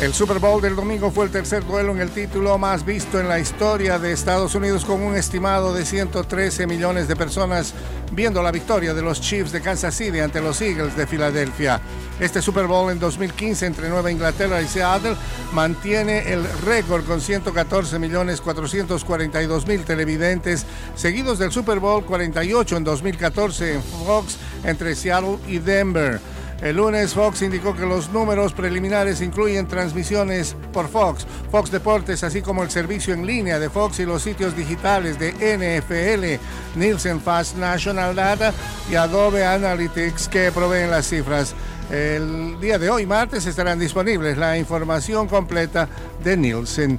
El Super Bowl del domingo fue el tercer duelo en el título más visto en la historia de Estados Unidos con un estimado de 113 millones de personas viendo la victoria de los Chiefs de Kansas City ante los Eagles de Filadelfia. Este Super Bowl en 2015 entre Nueva Inglaterra y Seattle mantiene el récord con 114 millones 442 mil televidentes, seguidos del Super Bowl 48 en 2014 en Fox entre Seattle y Denver. El lunes Fox indicó que los números preliminares incluyen transmisiones por Fox, Fox Deportes, así como el servicio en línea de Fox y los sitios digitales de NFL, Nielsen Fast National Data y Adobe Analytics que proveen las cifras. El día de hoy, martes, estarán disponibles la información completa de Nielsen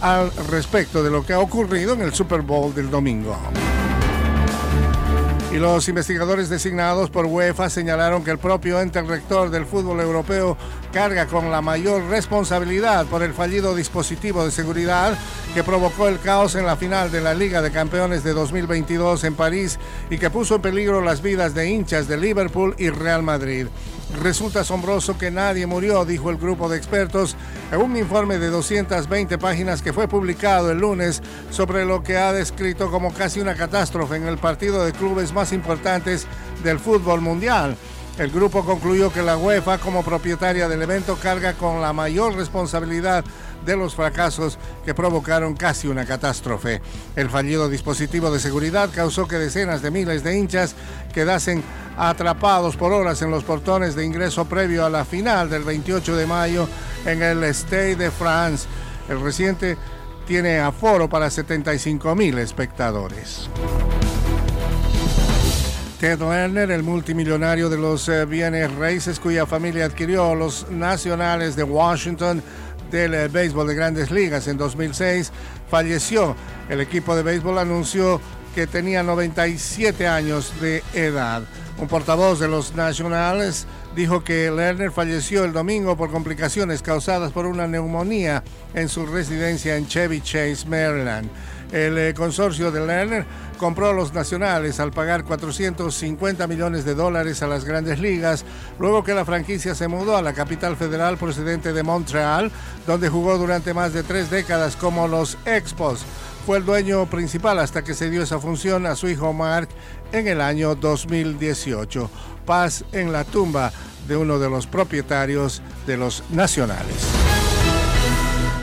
al respecto de lo que ha ocurrido en el Super Bowl del domingo. Y los investigadores designados por UEFA señalaron que el propio ente rector del fútbol europeo carga con la mayor responsabilidad por el fallido dispositivo de seguridad que provocó el caos en la final de la Liga de Campeones de 2022 en París y que puso en peligro las vidas de hinchas de Liverpool y Real Madrid. Resulta asombroso que nadie murió, dijo el grupo de expertos en un informe de 220 páginas que fue publicado el lunes sobre lo que ha descrito como casi una catástrofe en el partido de clubes más importantes del fútbol mundial. El grupo concluyó que la UEFA, como propietaria del evento, carga con la mayor responsabilidad de los fracasos que provocaron casi una catástrofe. El fallido dispositivo de seguridad causó que decenas de miles de hinchas quedasen atrapados por horas en los portones de ingreso previo a la final del 28 de mayo en el Stade de France. El reciente tiene aforo para 75 mil espectadores. Ted Lerner, el multimillonario de los eh, bienes raíces cuya familia adquirió los nacionales de Washington del eh, béisbol de grandes ligas en 2006, falleció. El equipo de béisbol anunció que tenía 97 años de edad. Un portavoz de los nacionales dijo que Lerner falleció el domingo por complicaciones causadas por una neumonía en su residencia en Chevy Chase, Maryland. El eh, consorcio de Lerner compró a los nacionales al pagar 450 millones de dólares a las grandes ligas, luego que la franquicia se mudó a la capital federal procedente de Montreal, donde jugó durante más de tres décadas como los Expos. Fue el dueño principal hasta que se dio esa función a su hijo Mark en el año 2018. Paz en la tumba de uno de los propietarios de los nacionales.